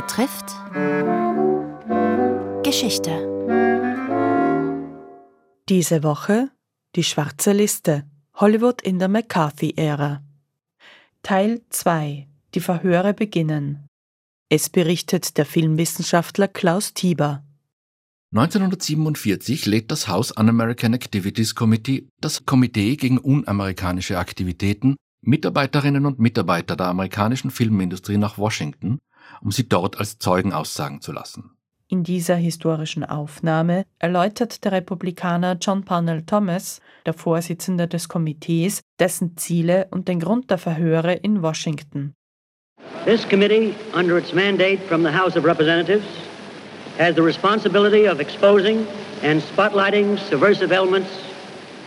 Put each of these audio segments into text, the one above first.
betrifft Geschichte. Diese Woche die schwarze Liste Hollywood in der McCarthy-Ära. Teil 2 Die Verhöre beginnen. Es berichtet der Filmwissenschaftler Klaus Tieber. 1947 lädt das House Un-American Activities Committee, das Komitee gegen unamerikanische Aktivitäten, Mitarbeiterinnen und Mitarbeiter der amerikanischen Filmindustrie nach Washington, um sie dort als Zeugen aussagen zu lassen. In dieser historischen Aufnahme erläutert der Republikaner John Parnell Thomas, der Vorsitzende des Komitees, dessen Ziele und den Grund der Verhöre in Washington. This committee, under its mandate from the House of Representatives, has the responsibility of exposing and spotlighting subversive elements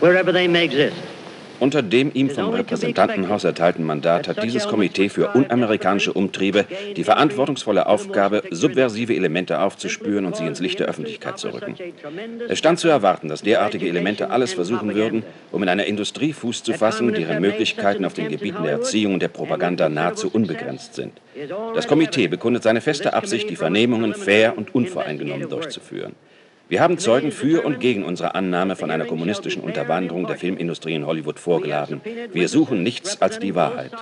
wherever they may exist. Unter dem ihm vom Repräsentantenhaus erteilten Mandat hat dieses Komitee für unamerikanische Umtriebe die verantwortungsvolle Aufgabe, subversive Elemente aufzuspüren und sie ins Licht der Öffentlichkeit zu rücken. Es stand zu erwarten, dass derartige Elemente alles versuchen würden, um in einer Industrie Fuß zu fassen, deren Möglichkeiten auf den Gebieten der Erziehung und der Propaganda nahezu unbegrenzt sind. Das Komitee bekundet seine feste Absicht, die Vernehmungen fair und unvoreingenommen durchzuführen. Wir haben Zeugen für und gegen unsere Annahme von einer kommunistischen Unterwanderung der Filmindustrie in Hollywood vorgeladen. Wir suchen nichts als die Wahrheit.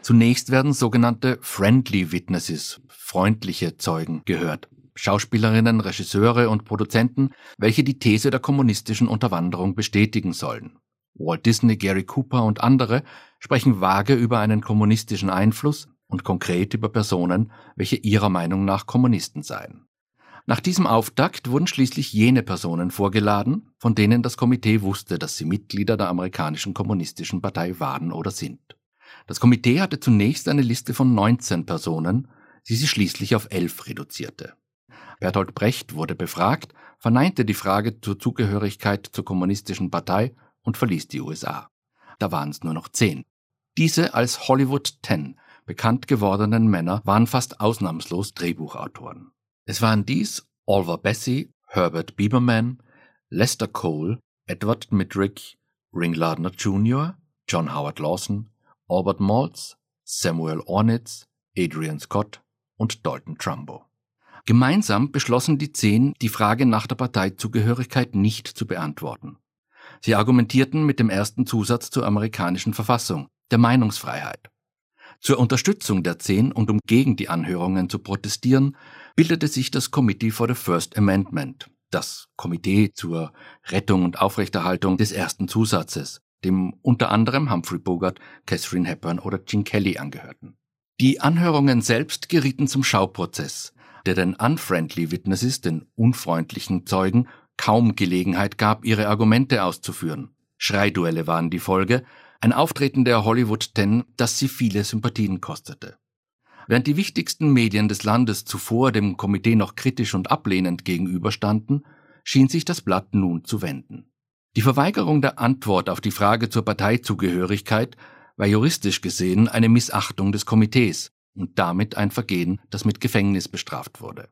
Zunächst werden sogenannte Friendly Witnesses, freundliche Zeugen, gehört. Schauspielerinnen, Regisseure und Produzenten, welche die These der kommunistischen Unterwanderung bestätigen sollen. Walt Disney, Gary Cooper und andere sprechen vage über einen kommunistischen Einfluss, und konkret über Personen, welche ihrer Meinung nach Kommunisten seien. Nach diesem Auftakt wurden schließlich jene Personen vorgeladen, von denen das Komitee wusste, dass sie Mitglieder der amerikanischen kommunistischen Partei waren oder sind. Das Komitee hatte zunächst eine Liste von 19 Personen, die sie schließlich auf elf reduzierte. Bertolt Brecht wurde befragt, verneinte die Frage zur Zugehörigkeit zur kommunistischen Partei und verließ die USA. Da waren es nur noch zehn. Diese als Hollywood Ten bekannt gewordenen Männer waren fast ausnahmslos Drehbuchautoren. Es waren dies Oliver Bessie, Herbert Bieberman, Lester Cole, Edward Midrick, Ring Lardner Jr., John Howard Lawson, Albert Maltz, Samuel Ornitz, Adrian Scott und Dalton Trumbo. Gemeinsam beschlossen die Zehn, die Frage nach der Parteizugehörigkeit nicht zu beantworten. Sie argumentierten mit dem ersten Zusatz zur amerikanischen Verfassung, der Meinungsfreiheit. Zur Unterstützung der Zehn und um gegen die Anhörungen zu protestieren, bildete sich das Committee for the First Amendment, das Komitee zur Rettung und Aufrechterhaltung des ersten Zusatzes, dem unter anderem Humphrey Bogart, Catherine Hepburn oder Gene Kelly angehörten. Die Anhörungen selbst gerieten zum Schauprozess, der den unfriendly Witnesses, den unfreundlichen Zeugen, kaum Gelegenheit gab, ihre Argumente auszuführen. Schreiduelle waren die Folge, ein Auftreten der Hollywood Ten, das sie viele Sympathien kostete. Während die wichtigsten Medien des Landes zuvor dem Komitee noch kritisch und ablehnend gegenüberstanden, schien sich das Blatt nun zu wenden. Die Verweigerung der Antwort auf die Frage zur Parteizugehörigkeit war juristisch gesehen eine Missachtung des Komitees und damit ein Vergehen, das mit Gefängnis bestraft wurde.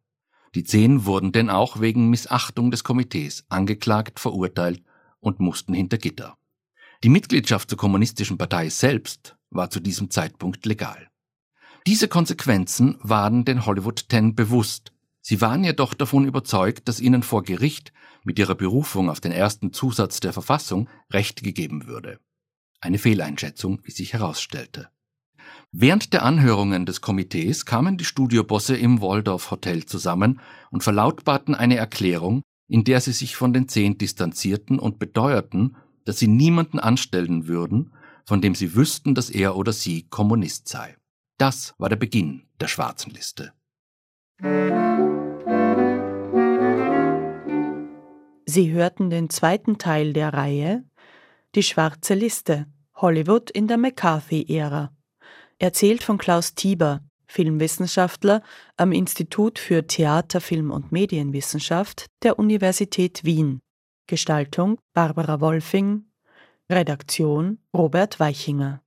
Die zehn wurden denn auch wegen Missachtung des Komitees angeklagt, verurteilt und mussten hinter Gitter. Die Mitgliedschaft zur Kommunistischen Partei selbst war zu diesem Zeitpunkt legal. Diese Konsequenzen waren den Hollywood Ten bewusst. Sie waren jedoch davon überzeugt, dass ihnen vor Gericht mit ihrer Berufung auf den ersten Zusatz der Verfassung Recht gegeben würde. Eine Fehleinschätzung, wie sich herausstellte. Während der Anhörungen des Komitees kamen die Studiobosse im Waldorf Hotel zusammen und verlautbarten eine Erklärung, in der sie sich von den Zehn distanzierten und beteuerten, dass sie niemanden anstellen würden, von dem sie wüssten, dass er oder sie Kommunist sei. Das war der Beginn der schwarzen Liste. Sie hörten den zweiten Teil der Reihe Die schwarze Liste Hollywood in der McCarthy-Ära. Erzählt von Klaus Tieber, Filmwissenschaftler am Institut für Theater, Film und Medienwissenschaft der Universität Wien. Gestaltung Barbara Wolfing, Redaktion Robert Weichinger